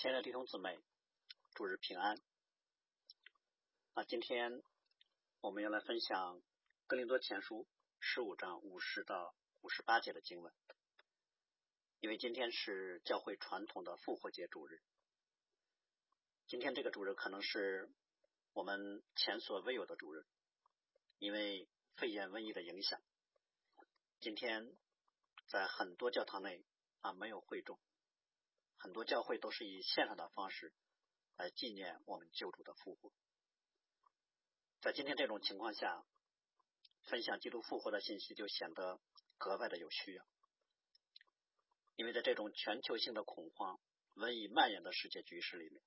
亲爱的弟兄姊妹，祝日平安。那今天我们要来分享《格林多前书》十五章五十到五十八节的经文，因为今天是教会传统的复活节主日。今天这个主日可能是我们前所未有的主日，因为肺炎瘟疫的影响，今天在很多教堂内啊没有会众。很多教会都是以线上的方式来纪念我们救主的复活。在今天这种情况下，分享基督复活的信息就显得格外的有需要。因为在这种全球性的恐慌、瘟疫蔓延的世界局势里面，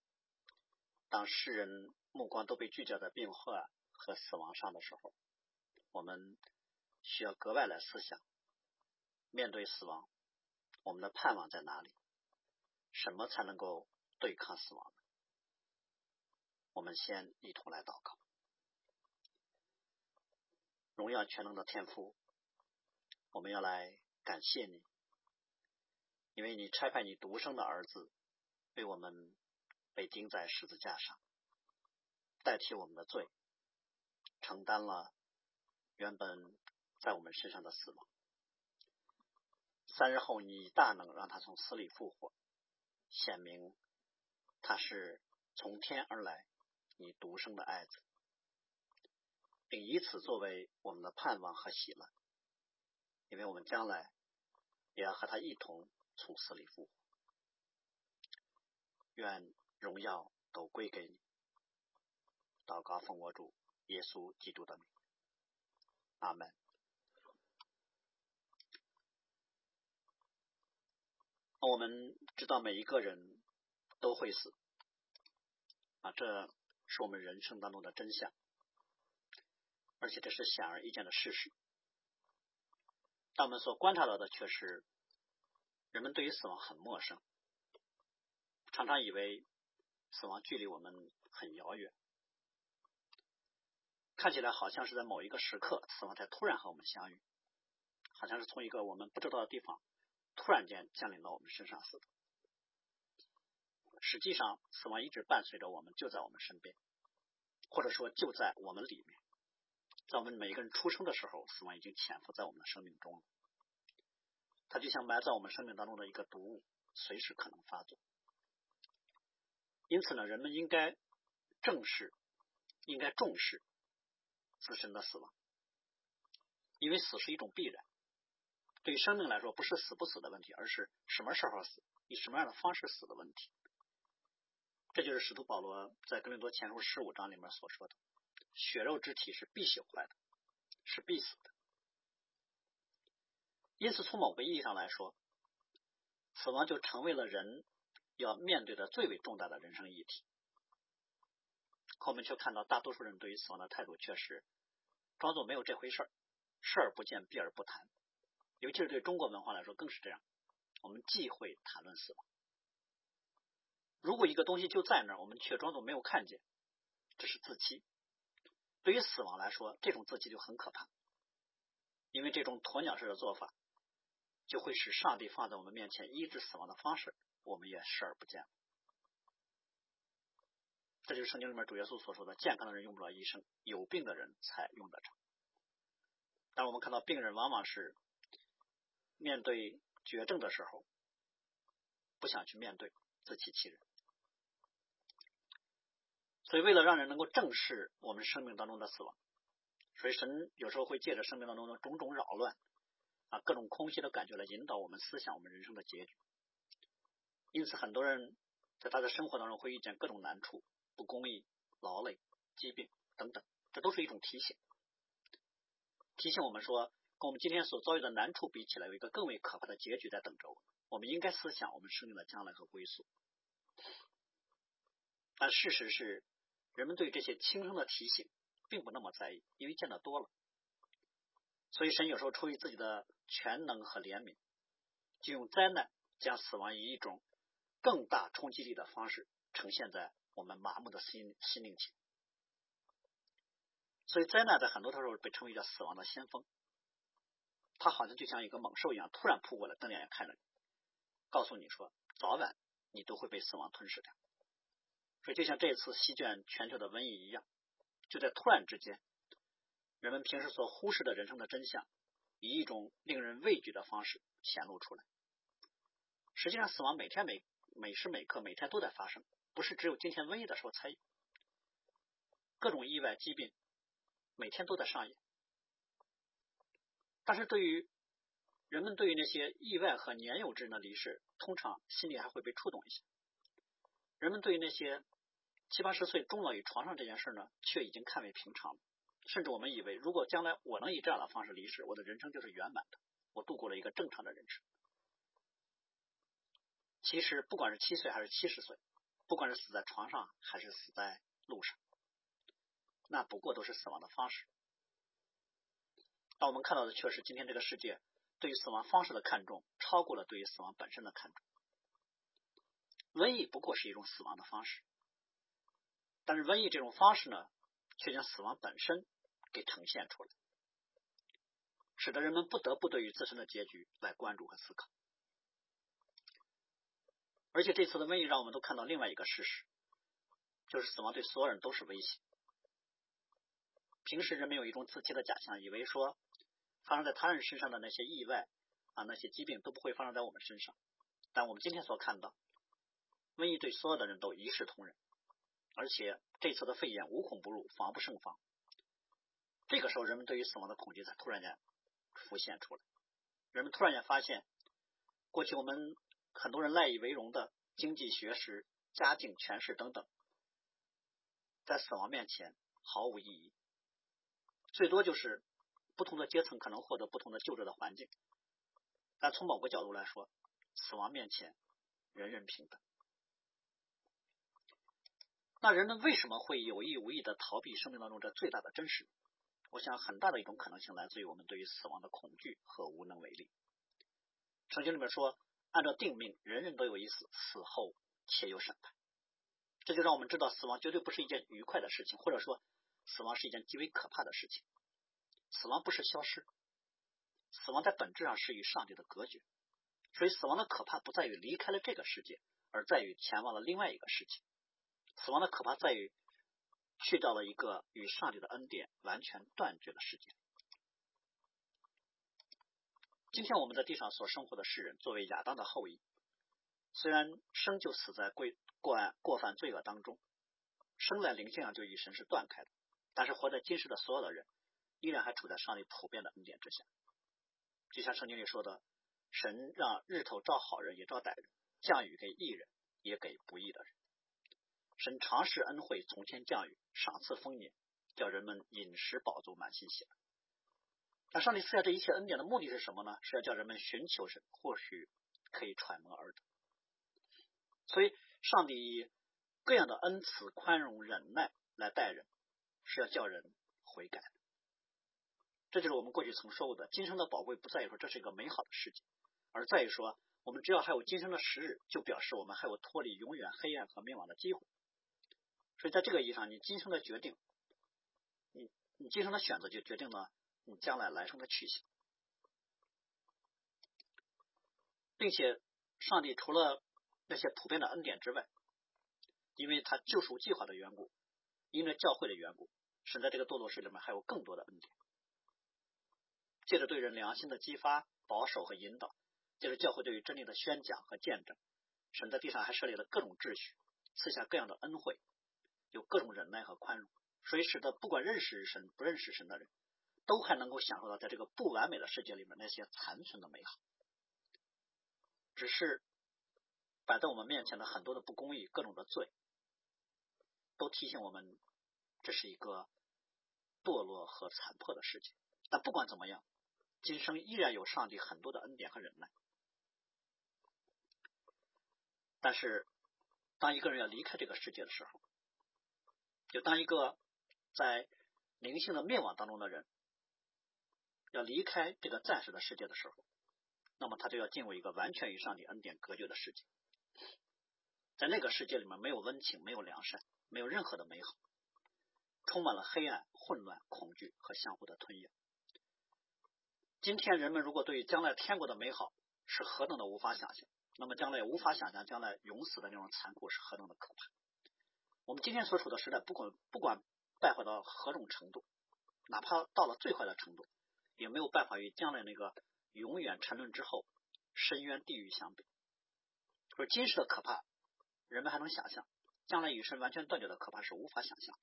当世人目光都被聚焦在病患和死亡上的时候，我们需要格外来思想：面对死亡，我们的盼望在哪里？什么才能够对抗死亡？我们先一同来祷告。荣耀全能的天父，我们要来感谢你，因为你差派你独生的儿子为我们被钉在十字架上，代替我们的罪，承担了原本在我们身上的死亡。三日后，你大能让他从死里复活。显明他是从天而来，你独生的爱子，并以此作为我们的盼望和喜乐，因为我们将来也要和他一同从死里复活。愿荣耀都归给你。祷告奉我主耶稣基督的名，阿门。我们知道每一个人都会死啊，这是我们人生当中的真相，而且这是显而易见的事实。但我们所观察到的却是，人们对于死亡很陌生，常常以为死亡距离我们很遥远，看起来好像是在某一个时刻，死亡才突然和我们相遇，好像是从一个我们不知道的地方。突然间降临到我们身上似的。实际上，死亡一直伴随着我们，就在我们身边，或者说就在我们里面。在我们每一个人出生的时候，死亡已经潜伏在我们的生命中了。它就像埋在我们生命当中的一个毒物，随时可能发作。因此呢，人们应该正视、应该重视自身的死亡，因为死是一种必然。对于生命来说，不是死不死的问题，而是什么时候死，以什么样的方式死的问题。这就是使徒保罗在哥林多前书十五章里面所说的：“血肉之体是必朽坏的，是必死的。”因此，从某个意义上来说，死亡就成为了人要面对的最为重大的人生议题。可我们却看到，大多数人对于死亡的态度却是装作没有这回事儿，视而不见，避而不谈。尤其是对中国文化来说，更是这样。我们忌讳谈论死亡。如果一个东西就在那儿，我们却装作没有看见，这是自欺。对于死亡来说，这种自欺就很可怕，因为这种鸵鸟式的做法，就会使上帝放在我们面前医治死亡的方式，我们也视而不见。这就是圣经里面主耶稣所说的：健康的人用不着医生，有病的人才用得着。但我们看到病人往往是。面对绝症的时候，不想去面对，自欺欺人。所以，为了让人能够正视我们生命当中的死亡，所以神有时候会借着生命当中的种种扰乱啊，各种空虚的感觉来引导我们思想我们人生的结局。因此，很多人在他的生活当中会遇见各种难处、不公义、劳累、疾病等等，这都是一种提醒，提醒我们说。跟我们今天所遭遇的难处比起来，有一个更为可怕的结局在等着我们。我们应该思想我们生命的将来和归宿。但事实是，人们对这些轻声的提醒并不那么在意，因为见得多了。所以神有时候出于自己的全能和怜悯，就用灾难将死亡以一种更大冲击力的方式呈现在我们麻木的心心灵前。所以灾难在很多时候被称为叫死亡的先锋。它好像就像一个猛兽一样，突然扑过来，瞪两眼看着你，告诉你说：“早晚你都会被死亡吞噬掉。所以，就像这次席卷全球的瘟疫一样，就在突然之间，人们平时所忽视的人生的真相，以一种令人畏惧的方式显露出来。实际上，死亡每天每每时每刻每天都在发生，不是只有今天瘟疫的时候才有。各种意外疾病每天都在上演，但是对于人们对于那些意外和年幼之人的离世，通常心里还会被触动一下。人们对于那些七八十岁终老于床上这件事呢，却已经看为平常了。甚至我们以为，如果将来我能以这样的方式离世，我的人生就是圆满的，我度过了一个正常的人生。其实，不管是七岁还是七十岁，不管是死在床上还是死在路上，那不过都是死亡的方式。那我们看到的却是今天这个世界对于死亡方式的看重，超过了对于死亡本身的看重。瘟疫不过是一种死亡的方式，但是瘟疫这种方式呢，却将死亡本身给呈现出来，使得人们不得不对于自身的结局来关注和思考。而且这次的瘟疫让我们都看到另外一个事实，就是死亡对所有人都是威胁。平时人们有一种自欺的假象，以为说发生在他人身上的那些意外啊，那些疾病都不会发生在我们身上。但我们今天所看到。瘟疫对所有的人都一视同仁，而且这次的肺炎无孔不入，防不胜防。这个时候，人们对于死亡的恐惧才突然间浮现出来。人们突然间发现，过去我们很多人赖以为荣的经济、学识、家境、权势等等，在死亡面前毫无意义。最多就是不同的阶层可能获得不同的救治的环境，但从某个角度来说，死亡面前人人平等。那人们为什么会有意无意的逃避生命当中这最大的真实？我想很大的一种可能性来自于我们对于死亡的恐惧和无能为力。圣经里面说，按照定命，人人都有一死，死后且有审判。这就让我们知道，死亡绝对不是一件愉快的事情，或者说，死亡是一件极为可怕的事情。死亡不是消失，死亡在本质上是与上帝的隔绝。所以，死亡的可怕不在于离开了这个世界，而在于前往了另外一个世界。死亡的可怕在于去到了一个与上帝的恩典完全断绝的世界。今天我们在地上所生活的世人，作为亚当的后裔，虽然生就死在过过过犯罪恶当中，生在灵性上就与神是断开的，但是活在今世的所有的人，依然还处在上帝普遍的恩典之下。就像圣经里说的：“神让日头照好人也照歹人，降雨给义人也给不义的人。”神常施恩惠，从天降雨，赏赐丰年，叫人们饮食饱足，满心喜乐。那上帝赐下这一切恩典的目的是什么呢？是要叫人们寻求神，或许可以揣摩而得。所以，上帝以各样的恩慈、宽容、忍耐来待人，是要叫人悔改。这就是我们过去曾说过的：今生的宝贵不在于说这是一个美好的世界，而在于说，我们只要还有今生的时日，就表示我们还有脱离永远黑暗和灭亡的机会。所以，在这个意义上，你今生的决定，你你今生的选择，就决定了你将来来生的去向，并且，上帝除了那些普遍的恩典之外，因为他救赎计划的缘故，因为教会的缘故，神在这个堕落世里面还有更多的恩典，借着对人良心的激发、保守和引导，借着教会对于真理的宣讲和见证，神在地上还设立了各种秩序，赐下各样的恩惠。有各种忍耐和宽容，所以使得不管认识神不认识神的人，都还能够享受到在这个不完美的世界里面那些残存的美好。只是摆在我们面前的很多的不公义、各种的罪，都提醒我们这是一个堕落和残破的世界。但不管怎么样，今生依然有上帝很多的恩典和忍耐。但是，当一个人要离开这个世界的时候，就当一个在灵性的灭亡当中的人要离开这个暂时的世界的时候，那么他就要进入一个完全与上帝恩典隔绝的世界。在那个世界里面，没有温情，没有良善，没有任何的美好，充满了黑暗、混乱、恐惧和相互的吞咽。今天人们如果对于将来天国的美好是何等的无法想象，那么将来无法想象将来永死的那种残酷是何等的可怕。我们今天所处的时代，不管不管败坏到何种程度，哪怕到了最坏的程度，也没有办法与将来那个永远沉沦之后深渊地狱相比。说今世的可怕，人们还能想象；将来与神完全断绝的可怕是无法想象。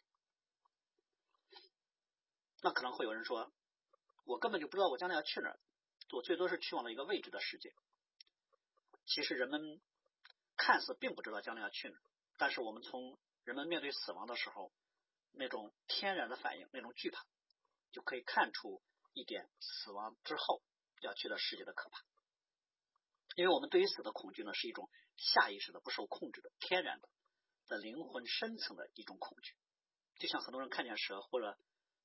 那可能会有人说，我根本就不知道我将来要去哪儿，我最多是去往了一个未知的世界。其实人们看似并不知道将来要去哪儿，但是我们从人们面对死亡的时候那种天然的反应、那种惧怕，就可以看出一点死亡之后要去的世界的可怕。因为我们对于死的恐惧呢，是一种下意识的、不受控制的、天然的，的灵魂深层的一种恐惧，就像很多人看见蛇或者。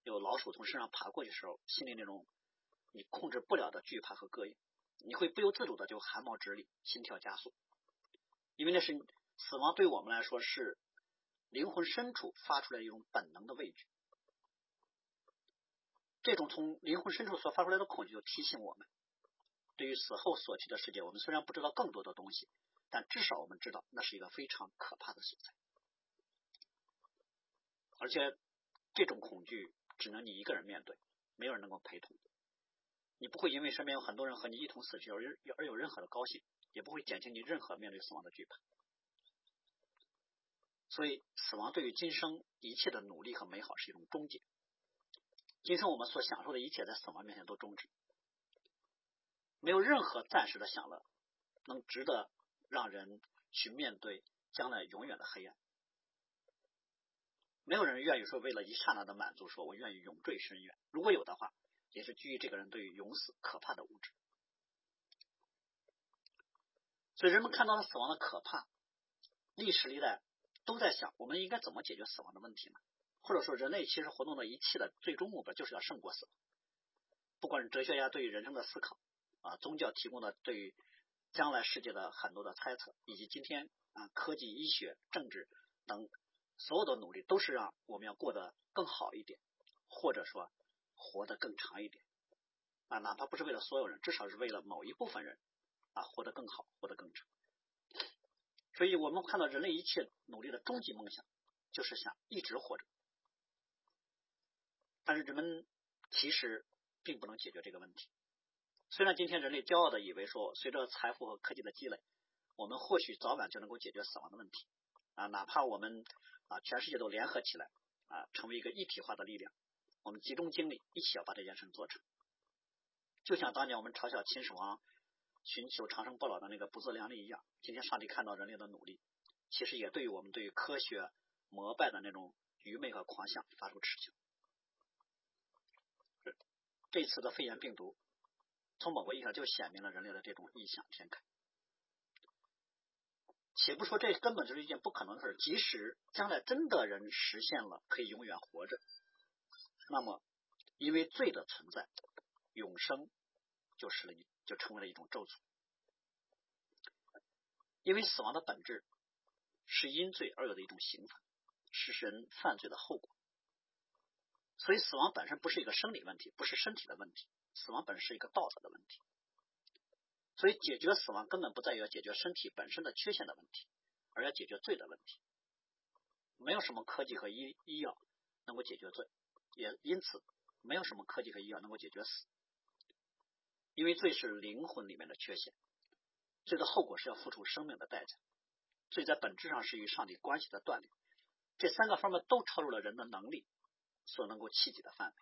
有老鼠从身上爬过去的时候，心里那种你控制不了的惧怕和膈应，你会不由自主的就汗毛直立，心跳加速，因为那是死亡对我们来说是灵魂深处发出来一种本能的畏惧。这种从灵魂深处所发出来的恐惧，就提醒我们，对于死后所去的世界，我们虽然不知道更多的东西，但至少我们知道那是一个非常可怕的所在，而且这种恐惧。只能你一个人面对，没有人能够陪同。你不会因为身边有很多人和你一同死去而而有任何的高兴，也不会减轻你任何面对死亡的惧怕。所以，死亡对于今生一切的努力和美好是一种终结。今生我们所享受的一切，在死亡面前都终止。没有任何暂时的享乐能值得让人去面对将来永远的黑暗。没有人愿意说为了一刹那的满足，说我愿意永坠深渊。如果有的话，也是基于这个人对于永死可怕的物质。所以人们看到了死亡的可怕，历史历代都在想，我们应该怎么解决死亡的问题呢？或者说，人类其实活动的一切的最终目标就是要胜过死亡。不管是哲学家对于人生的思考啊，宗教提供的对于将来世界的很多的猜测，以及今天啊科技、医学、政治等。所有的努力都是让我们要过得更好一点，或者说活得更长一点啊，哪怕不是为了所有人，至少是为了某一部分人啊，活得更好，活得更长。所以我们看到人类一切努力的终极梦想，就是想一直活着。但是人们其实并不能解决这个问题。虽然今天人类骄傲的以为说，随着财富和科技的积累，我们或许早晚就能够解决死亡的问题啊，哪怕我们。啊，全世界都联合起来啊，成为一个一体化的力量。我们集中精力，一起要把这件事做成。就像当年我们嘲笑秦始皇寻求长生不老的那个不自量力一样，今天上帝看到人类的努力，其实也对于我们对于科学膜拜的那种愚昧和狂想发出斥求。这次的肺炎病毒，从某个意义上就显明了人类的这种异想天开。且不说这根本就是一件不可能的事，即使将来真的人实现了可以永远活着，那么因为罪的存在，永生就是了一就成为了一种咒诅。因为死亡的本质是因罪而有的一种刑罚，是人犯罪的后果。所以死亡本身不是一个生理问题，不是身体的问题，死亡本身是一个道德的问题。所以，解决死亡根本不在于要解决身体本身的缺陷的问题，而要解决罪的问题。没有什么科技和医医药能够解决罪，也因此没有什么科技和医药能够解决死。因为罪是灵魂里面的缺陷，罪的后果是要付出生命的代价。罪在本质上是与上帝关系的断裂，这三个方面都超出了人的能力所能够企及的范围。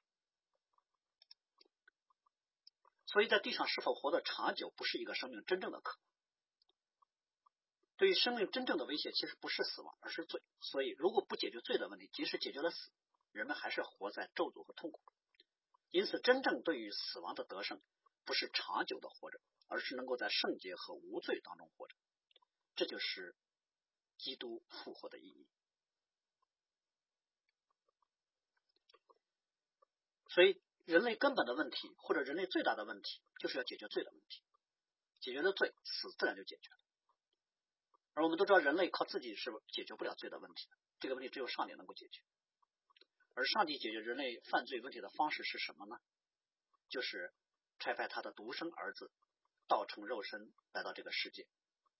所以在地上是否活得长久，不是一个生命真正的渴望。对于生命真正的威胁，其实不是死亡，而是罪。所以，如果不解决罪的问题，即使解决了死，人们还是活在咒诅和痛苦。因此，真正对于死亡的得胜，不是长久的活着，而是能够在圣洁和无罪当中活着。这就是基督复活的意义。所以。人类根本的问题，或者人类最大的问题，就是要解决罪的问题。解决了罪，死自然就解决了。而我们都知道，人类靠自己是解决不了罪的问题的。这个问题只有上帝能够解决。而上帝解决人类犯罪问题的方式是什么呢？就是拆派他的独生儿子道成肉身来到这个世界，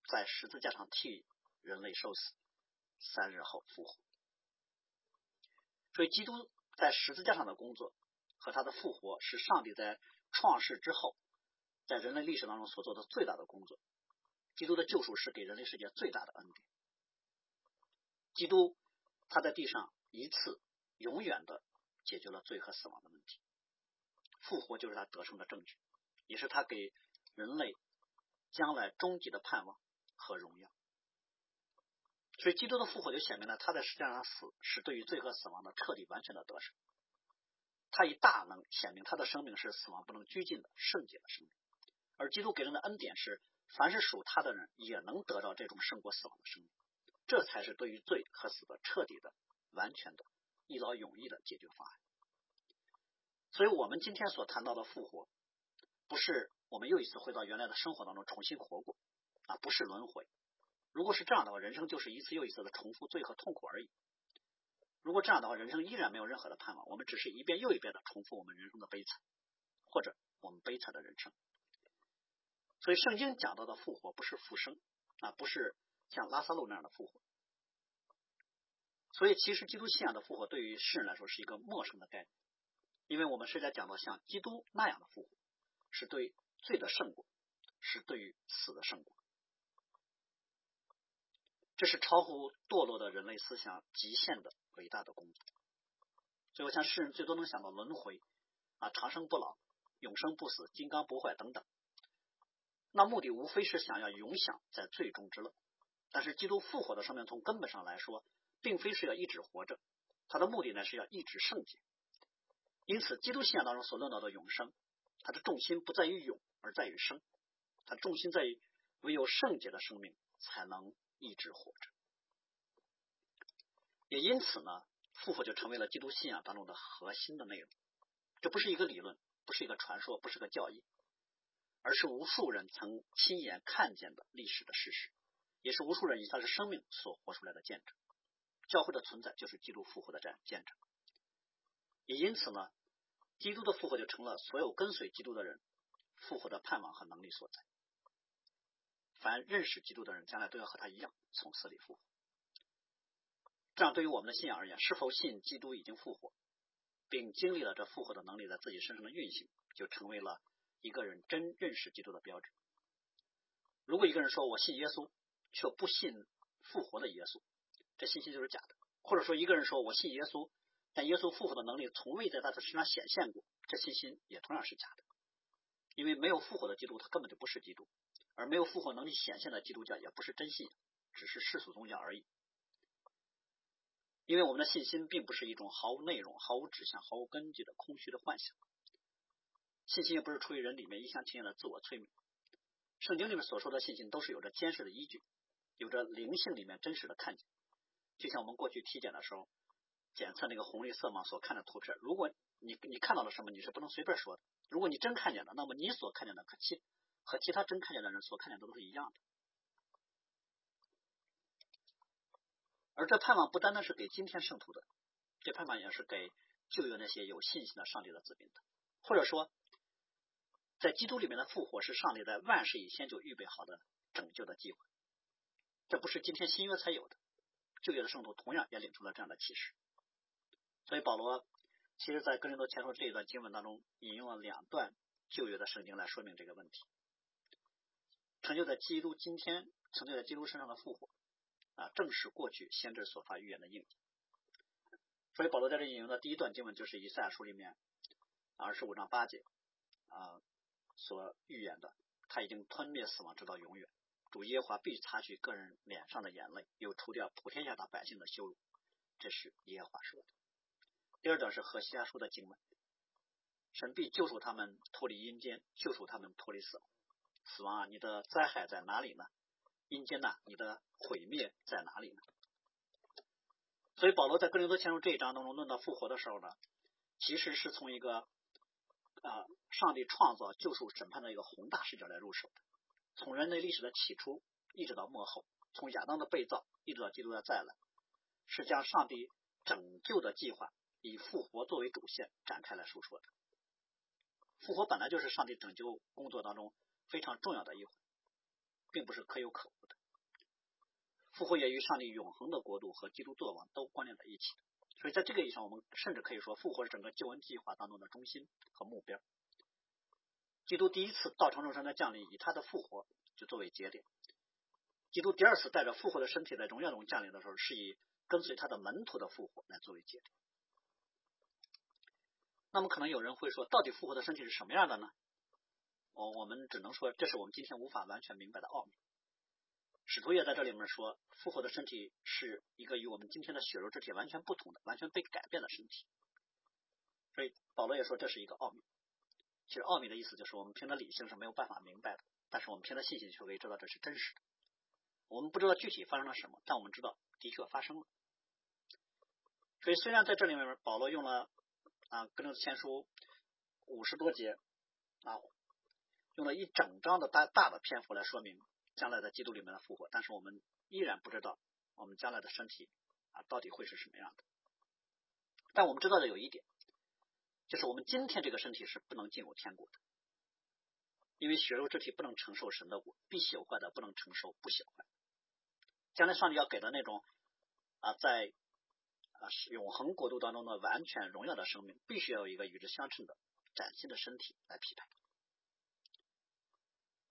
在十字架上替人类受死，三日后复活。所以，基督在十字架上的工作和他的复活，是上帝在创世之后，在人类历史当中所做的最大的工作。基督的救赎是给人类世界最大的恩典。基督他在地上一次永远的解决了罪和死亡的问题，复活就是他得胜的证据，也是他给人类将来终极的盼望和荣耀。所以，基督的复活就显明了他在世界上死是对于罪和死亡的彻底完全的得胜。他以大能显明他的生命是死亡不能拘禁的圣洁的生命，而基督给人的恩典是，凡是属他的人也能得到这种胜过死亡的生命。这才是对于罪和死的彻底的、完全的、一劳永逸的解决方案。所以，我们今天所谈到的复活，不是我们又一次回到原来的生活当中重新活过啊，不是轮回。如果是这样的话，人生就是一次又一次的重复罪和痛苦而已。如果这样的话，人生依然没有任何的盼望，我们只是一遍又一遍的重复我们人生的悲惨，或者我们悲惨的人生。所以，圣经讲到的复活不是复生啊，不是。像拉萨路那样的复活，所以其实基督信仰的复活对于世人来说是一个陌生的概念，因为我们是在讲到像基督那样的复活，是对罪的胜过，是对于死的胜过，这是超乎堕落的人类思想极限的伟大的工作。所以我想世人最多能想到轮回啊，长生不老、永生不死、金刚不坏等等，那目的无非是想要永享在最终之乐。但是基督复活的生命，从根本上来说，并非是要一直活着，它的目的呢是要一直圣洁。因此，基督信仰当中所论到的永生，它的重心不在于永，而在于生。它重心在于唯有圣洁的生命才能一直活着。也因此呢，复活就成为了基督信仰当中的核心的内容。这不是一个理论，不是一个传说，不是个教义，而是无数人曾亲眼看见的历史的事实。也是无数人以他的生命所活出来的见证。教会的存在就是基督复活的这样见证。也因此呢，基督的复活就成了所有跟随基督的人复活的盼望和能力所在。凡认识基督的人，将来都要和他一样从死里复活。这样，对于我们的信仰而言，是否信基督已经复活，并经历了这复活的能力在自己身上的运行，就成为了一个人真认识基督的标志。如果一个人说我信耶稣，却不信复活的耶稣，这信息就是假的。或者说，一个人说我信耶稣，但耶稣复活的能力从未在他的身上显现过，这信心也同样是假的。因为没有复活的基督，他根本就不是基督；而没有复活能力显现的基督教，也不是真信仰，只是世俗宗教而已。因为我们的信心并不是一种毫无内容、毫无指向、毫无根据的空虚的幻想，信心也不是出于人里面一厢情愿的自我催眠。圣经里面所说的信心，都是有着坚实的依据。有着灵性里面真实的看见，就像我们过去体检的时候检测那个红绿色盲所看的图片，如果你你看到了什么，你是不能随便说的。如果你真看见了，那么你所看见的可信和其他真看见的人所看见的都是一样的。而这盼望不单单是给今天圣徒的，这盼望也是给旧约那些有信心的上帝的子民的。或者说，在基督里面的复活是上帝在万事以前就预备好的拯救的机会。这不是今天新约才有的，旧约的圣徒同样也领出了这样的启示。所以保罗其实在哥林多前书这一段经文当中引用了两段旧约的圣经来说明这个问题。成就在基督今天成就在基督身上的复活啊，正是过去先知所发预言的应验。所以保罗在这引用的第一段经文就是以赛亚书里面二十五章八节啊所预言的，他已经吞灭死亡直到永远。主耶和华必擦去个人脸上的眼泪，又除掉普天下的百姓的羞辱。这是耶和华说的。第二段是何西阿书的经文：神必救赎他们脱离阴间，救赎他们脱离死亡。死亡啊，你的灾害在哪里呢？阴间呐，你的毁灭在哪里呢？所以保罗在哥林多前书这一章当中论到复活的时候呢，其实是从一个啊上帝创造、救赎、审判的一个宏大视角来入手的。从人类历史的起初一直到末后，从亚当的被造一直到基督的再来，是将上帝拯救的计划以复活作为主线展开来述说的。复活本来就是上帝拯救工作当中非常重要的一环，并不是可有可无的。复活也与上帝永恒的国度和基督作王都关联在一起。所以在这个意义上，我们甚至可以说，复活是整个救恩计划当中的中心和目标。基督第一次道成肉身的降临，以他的复活就作为节点；基督第二次带着复活的身体在荣耀中降临的时候，是以跟随他的门徒的复活来作为节点。那么，可能有人会说，到底复活的身体是什么样的呢？我我们只能说，这是我们今天无法完全明白的奥秘。使徒也在这里面说，复活的身体是一个与我们今天的血肉之体完全不同的、完全被改变的身体。所以保罗也说这是一个奥秘。其实奥秘的意思就是我们凭着理性是没有办法明白的，但是我们凭着信心却可以知道这是真实的。我们不知道具体发生了什么，但我们知道的确发生了。所以虽然在这里面保罗用了啊《哥林多前书》五十多节啊，用了一整章的大大的篇幅来说明。将来在基督里面的复活，但是我们依然不知道我们将来的身体啊到底会是什么样的。但我们知道的有一点，就是我们今天这个身体是不能进入天国的，因为血肉之体不能承受神的国，必朽坏的不能承受不朽坏。将来上帝要给的那种啊在啊永恒国度当中的完全荣耀的生命，必须要有一个与之相称的崭新的身体来匹配。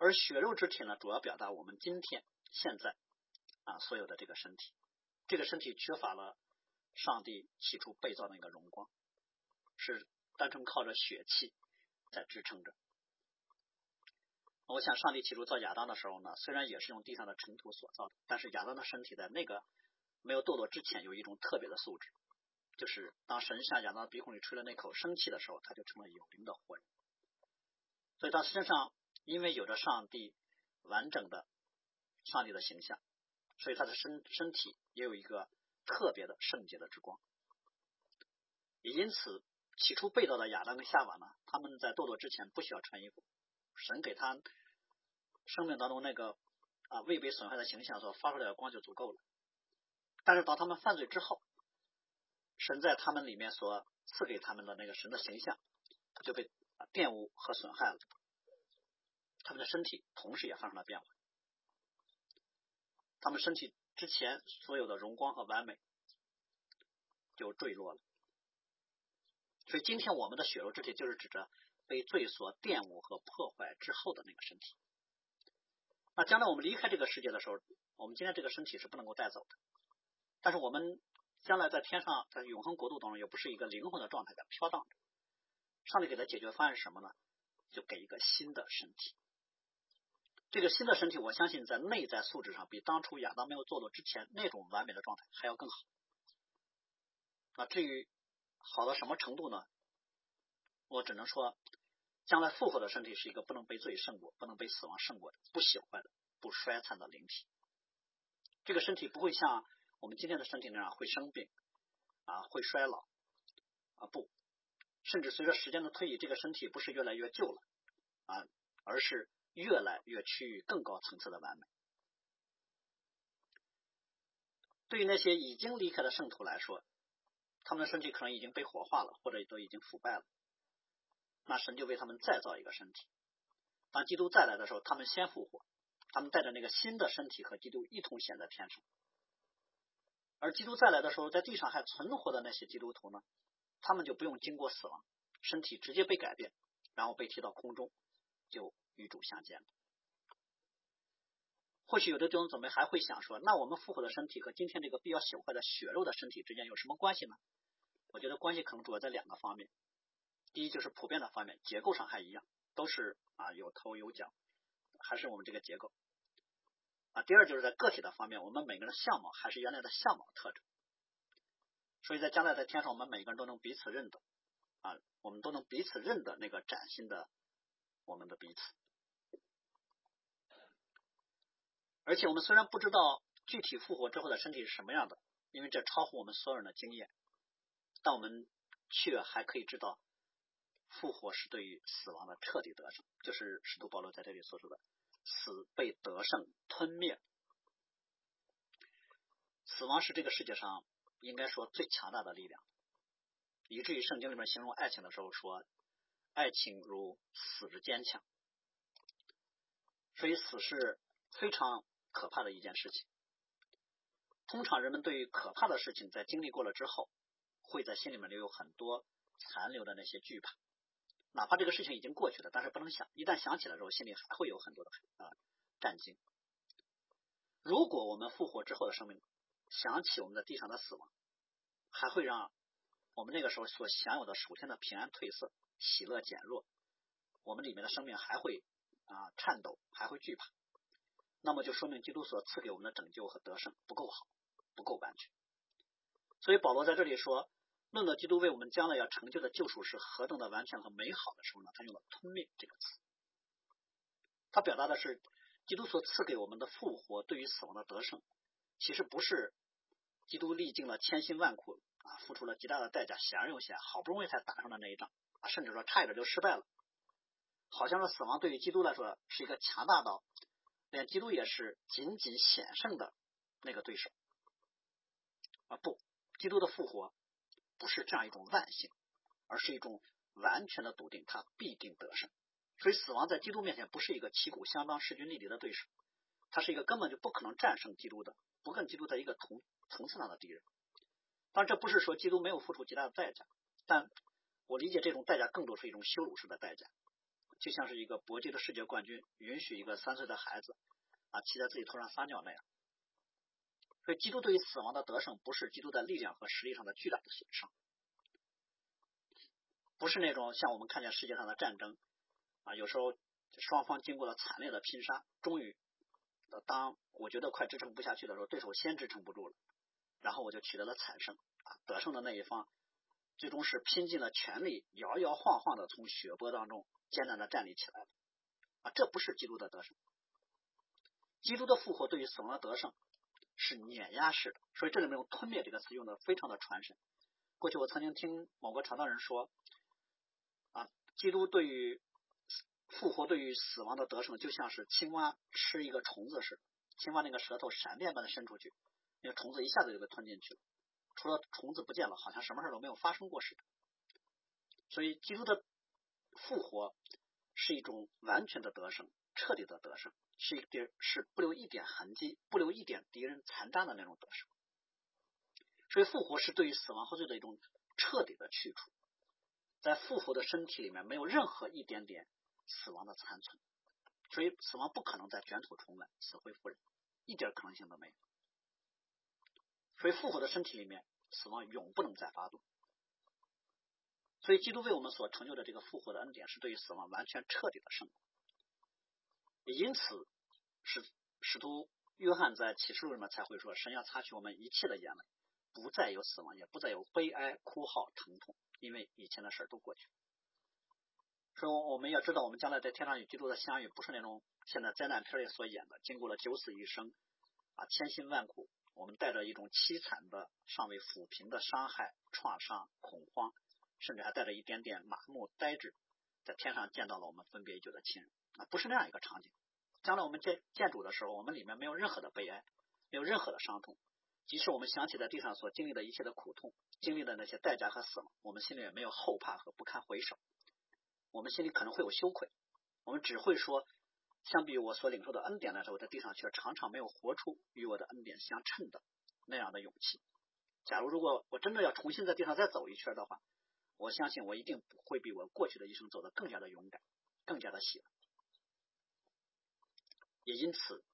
而血肉之体呢，主要表达我们今天现在啊所有的这个身体，这个身体缺乏了上帝起初被造的那个荣光，是单纯靠着血气在支撑着。我想上帝起初造亚当的时候呢，虽然也是用地上的尘土所造的，但是亚当的身体在那个没有堕落之前，有一种特别的素质，就是当神向亚当鼻孔里吹了那口生气的时候，他就成了有灵的活人。所以他身上。因为有着上帝完整的上帝的形象，所以他的身身体也有一个特别的圣洁的之光。也因此，起初被造的亚当跟夏娃呢，他们在堕落之前不需要穿衣服，神给他生命当中那个啊未被损害的形象所发出来的光就足够了。但是当他们犯罪之后，神在他们里面所赐给他们的那个神的形象就被玷污和损害了。他们的身体同时也发生了变化，他们身体之前所有的荣光和完美就坠落了。所以今天我们的血肉之体就是指着被罪所玷污和破坏之后的那个身体。那将来我们离开这个世界的时候，我们今天这个身体是不能够带走的。但是我们将来在天上，在永恒国度当中，也不是一个灵魂的状态在飘荡着。上帝给的解决方案是什么呢？就给一个新的身体。这个新的身体，我相信在内在素质上比当初亚当没有堕落之前那种完美的状态还要更好。那至于好到什么程度呢？我只能说，将来复活的身体是一个不能被罪胜过、不能被死亡胜过的、不朽坏的、不衰残的灵体。这个身体不会像我们今天的身体那样会生病啊，会衰老啊，不，甚至随着时间的推移，这个身体不是越来越旧了啊，而是。越来越趋于更高层次的完美。对于那些已经离开的圣徒来说，他们的身体可能已经被火化了，或者都已经腐败了。那神就为他们再造一个身体。当基督再来的时候，他们先复活，他们带着那个新的身体和基督一同显在天上。而基督再来的时候，在地上还存活的那些基督徒呢，他们就不用经过死亡，身体直接被改变，然后被提到空中，就。与主相见或许有的弟兄姊妹还会想说，那我们复活的身体和今天这个必要朽坏的血肉的身体之间有什么关系呢？我觉得关系可能主要在两个方面。第一就是普遍的方面，结构上还一样，都是啊有头有脚，还是我们这个结构。啊，第二就是在个体的方面，我们每个人的相貌还是原来的相貌特征。所以在将来在天上，我们每个人都能彼此认得啊，我们都能彼此认得那个崭新的我们的彼此。而且我们虽然不知道具体复活之后的身体是什么样的，因为这超乎我们所有人的经验，但我们却还可以知道，复活是对于死亡的彻底得胜，就是使徒保罗在这里所说的“死被得胜吞灭”。死亡是这个世界上应该说最强大的力量，以至于圣经里面形容爱情的时候说：“爱情如死之坚强。”所以死是非常。可怕的一件事情，通常人们对于可怕的事情在经历过了之后，会在心里面留有很多残留的那些惧怕，哪怕这个事情已经过去了，但是不能想，一旦想起来之后，心里还会有很多的啊战惊。如果我们复活之后的生命想起我们在地上的死亡，还会让我们那个时候所享有的属天的平安褪色，喜乐减弱，我们里面的生命还会啊颤抖，还会惧怕，那么就说明基督所赐给我们的拯救和得胜不够好，不够完全。所以保罗在这里说，论到基督为我们将来要成就的救赎是何等的完全和美好的时候呢？他用了“吞灭”这个词，他表达的是。基督所赐给我们的复活，对于死亡的得胜，其实不是基督历尽了千辛万苦啊，付出了极大的代价，险而又险，好不容易才打上的那一仗，甚至说差一点就失败了。好像是死亡对于基督来说是一个强大到连基督也是仅仅险胜的那个对手啊！不，基督的复活不是这样一种万幸，而是一种完全的笃定，他必定得胜。所以，死亡在基督面前不是一个旗鼓相当、势均力敌的对手，他是一个根本就不可能战胜基督的，不跟基督在一个同层次上的敌人。当然，这不是说基督没有付出极大的代价，但我理解这种代价更多是一种羞辱式的代价，就像是一个搏击的世界冠军允许一个三岁的孩子啊骑在自己头上撒尿那样。所以，基督对于死亡的得胜，不是基督在力量和实力上的巨大的损伤，不是那种像我们看见世界上的战争。啊，有时候双方经过了惨烈的拼杀，终于，当我觉得快支撑不下去的时候，对手先支撑不住了，然后我就取得了惨胜啊，得胜的那一方最终是拼尽了全力，摇摇晃晃的从血泊当中艰难的站立起来了啊，这不是基督的得胜，基督的复活对于死亡的得胜是碾压式的，所以这里面用吞灭这个词用的非常的传神。过去我曾经听某个传道人说啊，基督对于复活对于死亡的得胜，就像是青蛙吃一个虫子似的。青蛙那个舌头闪电般的伸出去，那个虫子一下子就被吞进去了。除了虫子不见了，好像什么事都没有发生过似的。所以，基督的复活是一种完全的得胜，彻底的得胜，是一点是不留一点痕迹，不留一点敌人残渣的那种得胜。所以，复活是对于死亡和罪的一种彻底的去除，在复活的身体里面没有任何一点点。死亡的残存，所以死亡不可能再卷土重来，死灰复燃，一点可能性都没有。所以复活的身体里面，死亡永不能再发动。所以基督为我们所成就的这个复活的恩典，是对于死亡完全彻底的胜利。因此，使使徒约翰在启示录里面才会说：“神要擦去我们一切的眼泪，不再有死亡，也不再有悲哀、哭号、疼痛，因为以前的事都过去了。”说我们要知道，我们将来在天上与基督的相遇，不是那种现在灾难片里所演的，经过了九死一生啊，千辛万苦，我们带着一种凄惨的、尚未抚平的伤害、创伤、恐慌，甚至还带着一点点麻木、呆滞，在天上见到了我们分别已久的亲人啊，不是那样一个场景。将来我们见见主的时候，我们里面没有任何的悲哀，没有任何的伤痛，即使我们想起在地上所经历的一切的苦痛，经历的那些代价和死亡，我们心里也没有后怕和不堪回首。我们心里可能会有羞愧，我们只会说，相比我所领受的恩典来说，我在地上却常常没有活出与我的恩典相称的那样的勇气。假如如果我真的要重新在地上再走一圈的话，我相信我一定会比我过去的一生走得更加的勇敢，更加的喜乐。也因此，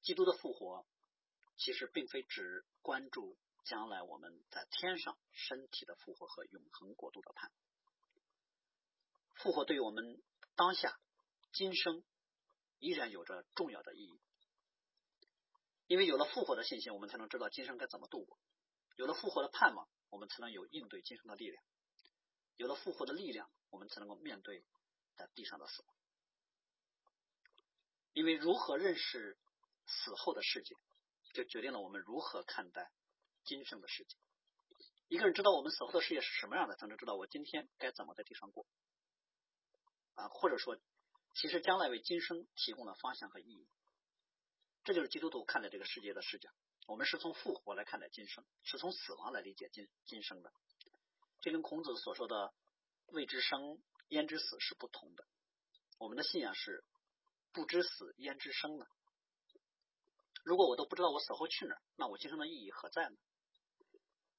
基督的复活其实并非只关注将来我们在天上身体的复活和永恒国度的盼。复活对于我们当下今生依然有着重要的意义，因为有了复活的信心，我们才能知道今生该怎么度过；有了复活的盼望，我们才能有应对今生的力量；有了复活的力量，我们才能够面对在地上的死亡。因为如何认识死后的世界，就决定了我们如何看待今生的世界。一个人知道我们死后的世界是什么样的，才能知道我今天该怎么在地上过。啊，或者说，其实将来为今生提供了方向和意义，这就是基督徒看待这个世界的视角。我们是从复活来看待今生，是从死亡来理解今今生的。这跟孔子所说的“未知生，焉知死”是不同的。我们的信仰是“不知死，焉知生”呢？如果我都不知道我死后去哪儿，那我今生的意义何在呢？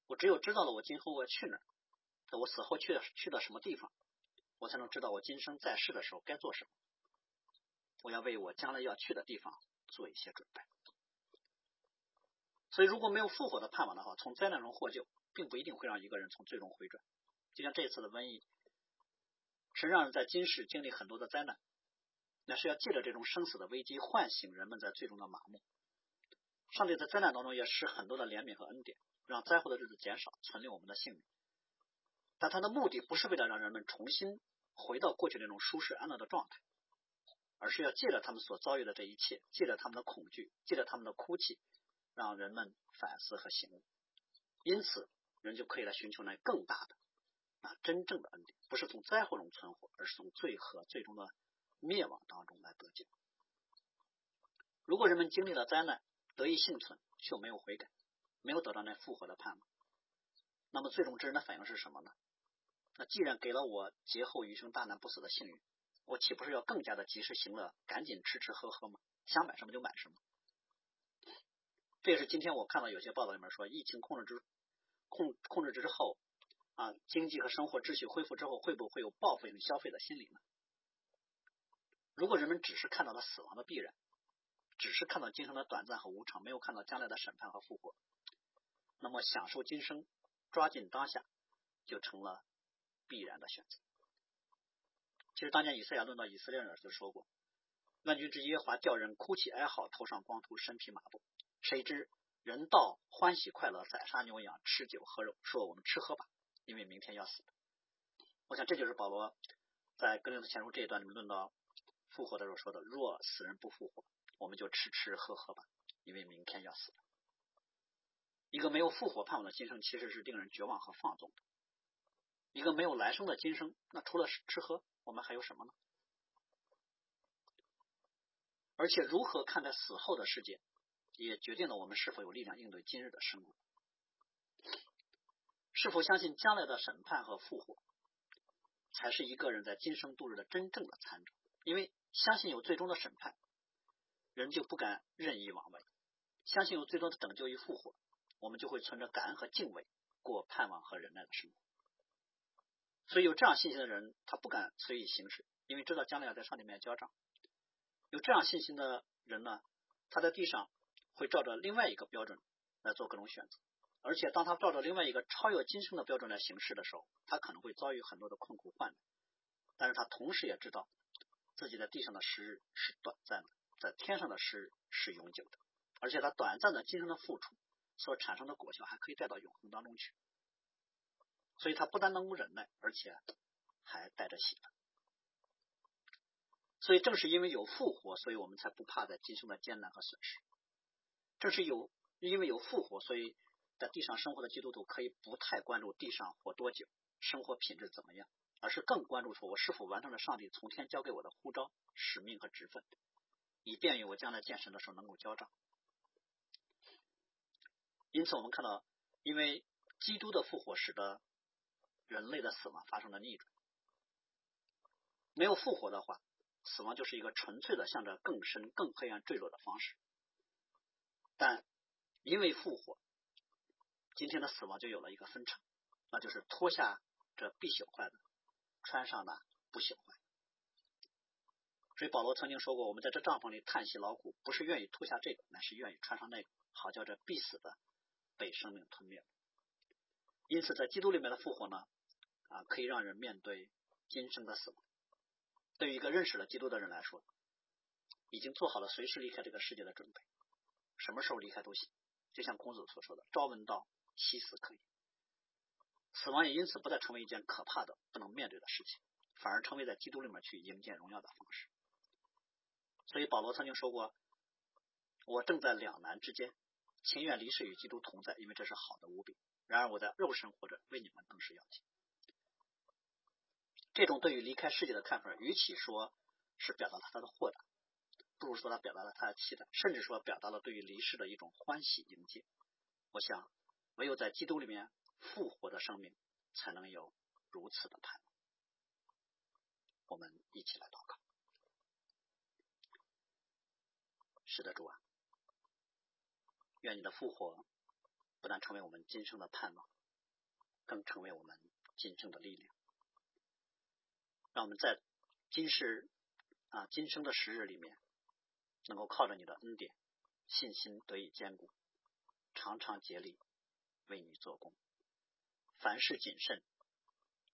我只有知道了我今后我去哪儿，我死后去去到什么地方，我才能知道我今生在世的时候该做什么。我要为我将来要去的地方做一些准备。所以，如果没有复活的盼望的话，从灾难中获救，并不一定会让一个人从最终回转。就像这次的瘟疫，是让人在今世经历很多的灾难，那是要借着这种生死的危机，唤醒人们在最终的麻木。上帝在灾难当中也施很多的怜悯和恩典，让灾祸的日子减少，存留我们的性命。但他的目的不是为了让人们重新回到过去那种舒适安乐的状态，而是要借着他们所遭遇的这一切，借着他们的恐惧，借着他们的哭泣。让人们反思和醒悟，因此人就可以来寻求那更大的、啊真正的恩典，不是从灾祸中存活，而是从罪和最终的灭亡当中来得救。如果人们经历了灾难得以幸存，却没有悔改，没有得到那复活的盼望，那么最终之人的反应是什么呢？那既然给了我劫后余生大难不死的幸运，我岂不是要更加的及时行乐，赶紧吃吃喝喝吗？想买什么就买什么？这也是今天我看到有些报道里面说，疫情控制之控控制之后啊，经济和生活秩序恢复之后，会不会有报复性消费的心理呢？如果人们只是看到了死亡的必然，只是看到今生的短暂和无常，没有看到将来的审判和复活，那么享受今生，抓紧当下，就成了必然的选择。其实当年以赛亚论到以色列人就说过：“万军之耶和华叫人哭泣哀嚎，头上光秃，身披麻布。”谁知人道欢喜快乐，宰杀牛羊，吃酒喝肉，说我们吃喝吧，因为明天要死。我想这就是保罗在格林多前书这一段里面论到复活的时候说的：若死人不复活，我们就吃吃喝喝吧，因为明天要死。一个没有复活盼望的今生，其实是令人绝望和放纵的。一个没有来生的今生，那除了吃喝，我们还有什么呢？而且如何看待死后的世界？也决定了我们是否有力量应对今日的生活，是否相信将来的审判和复活，才是一个人在今生度日的真正的参照。因为相信有最终的审判，人就不敢任意妄为；相信有最终的拯救与复活，我们就会存着感恩和敬畏，过盼望和忍耐的生活。所以有这样信心的人，他不敢随意行事，因为知道将来要在上帝面前交账。有这样信心的人呢，他在地上。会照着另外一个标准来做各种选择，而且当他照着另外一个超越今生的标准来行事的时候，他可能会遭遇很多的困苦患难。但是他同时也知道自己在地上的时日是短暂的，在天上的时日是永久的，而且他短暂的今生的付出所产生的果效还可以带到永恒当中去。所以他不但能够忍耐，而且还带着喜乐。所以正是因为有复活，所以我们才不怕在今生的艰难和损失。正是有因为有复活，所以在地上生活的基督徒可以不太关注地上活多久、生活品质怎么样，而是更关注说我是否完成了上帝从天交给我的呼召、使命和职分，以便于我将来见神的时候能够交账。因此，我们看到，因为基督的复活使得人类的死亡发生了逆转。没有复活的话，死亡就是一个纯粹的向着更深、更黑暗坠落的方式。但因为复活，今天的死亡就有了一个分成，那就是脱下这必朽坏的，穿上那不朽坏。所以保罗曾经说过：“我们在这帐篷里叹息劳苦，不是愿意脱下这个，乃是愿意穿上那个，好叫这必死的被生命吞灭。”因此，在基督里面的复活呢，啊，可以让人面对今生的死亡。对于一个认识了基督的人来说，已经做好了随时离开这个世界的准备。什么时候离开都行，就像孔子所说的“朝闻道，夕死可矣”。死亡也因此不再成为一件可怕的、不能面对的事情，反而成为在基督里面去迎接荣耀的方式。所以保罗曾经说过：“我正在两难之间，情愿离世与基督同在，因为这是好的无比。然而我在肉身活着，为你们更是要紧。”这种对于离开世界的看法，与其说是表达了他的豁达。不如说他表达了他的期待，甚至说表达了对于离世的一种欢喜迎接。我想，唯有在基督里面复活的生命，才能有如此的盼望。我们一起来祷告。是的，主啊，愿你的复活不但成为我们今生的盼望，更成为我们今生的力量。让我们在今世啊今生的时日里面，能够靠着你的恩典，信心得以坚固，常常竭力为你做工，凡事谨慎，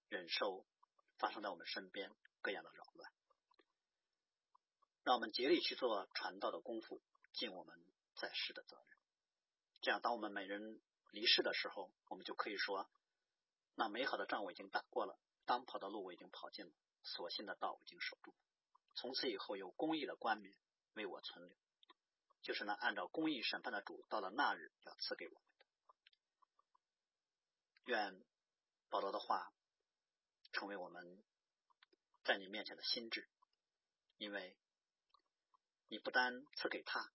忍受发生在我们身边各样的扰乱。让我们竭力去做传道的功夫，尽我们在世的责任。这样，当我们每人离世的时候，我们就可以说：那美好的仗我已经打过了，当跑的路我已经跑尽了，所信的道已经守住。从此以后，有公义的冠冕为我存留，就是那按照公义审判的主，到了那日要赐给我们的。愿保罗的话成为我们在你面前的心智，因为。你不单赐给他，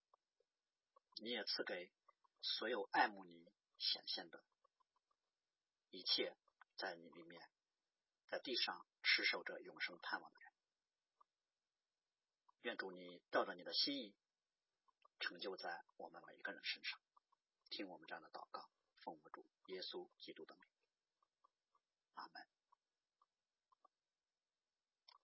你也赐给所有爱慕你显现的一切，在你里面，在地上持守着永生盼望的人。愿主你照着你的心意，成就在我们每一个人身上。听我们这样的祷告，奉我主耶稣基督的名，阿门。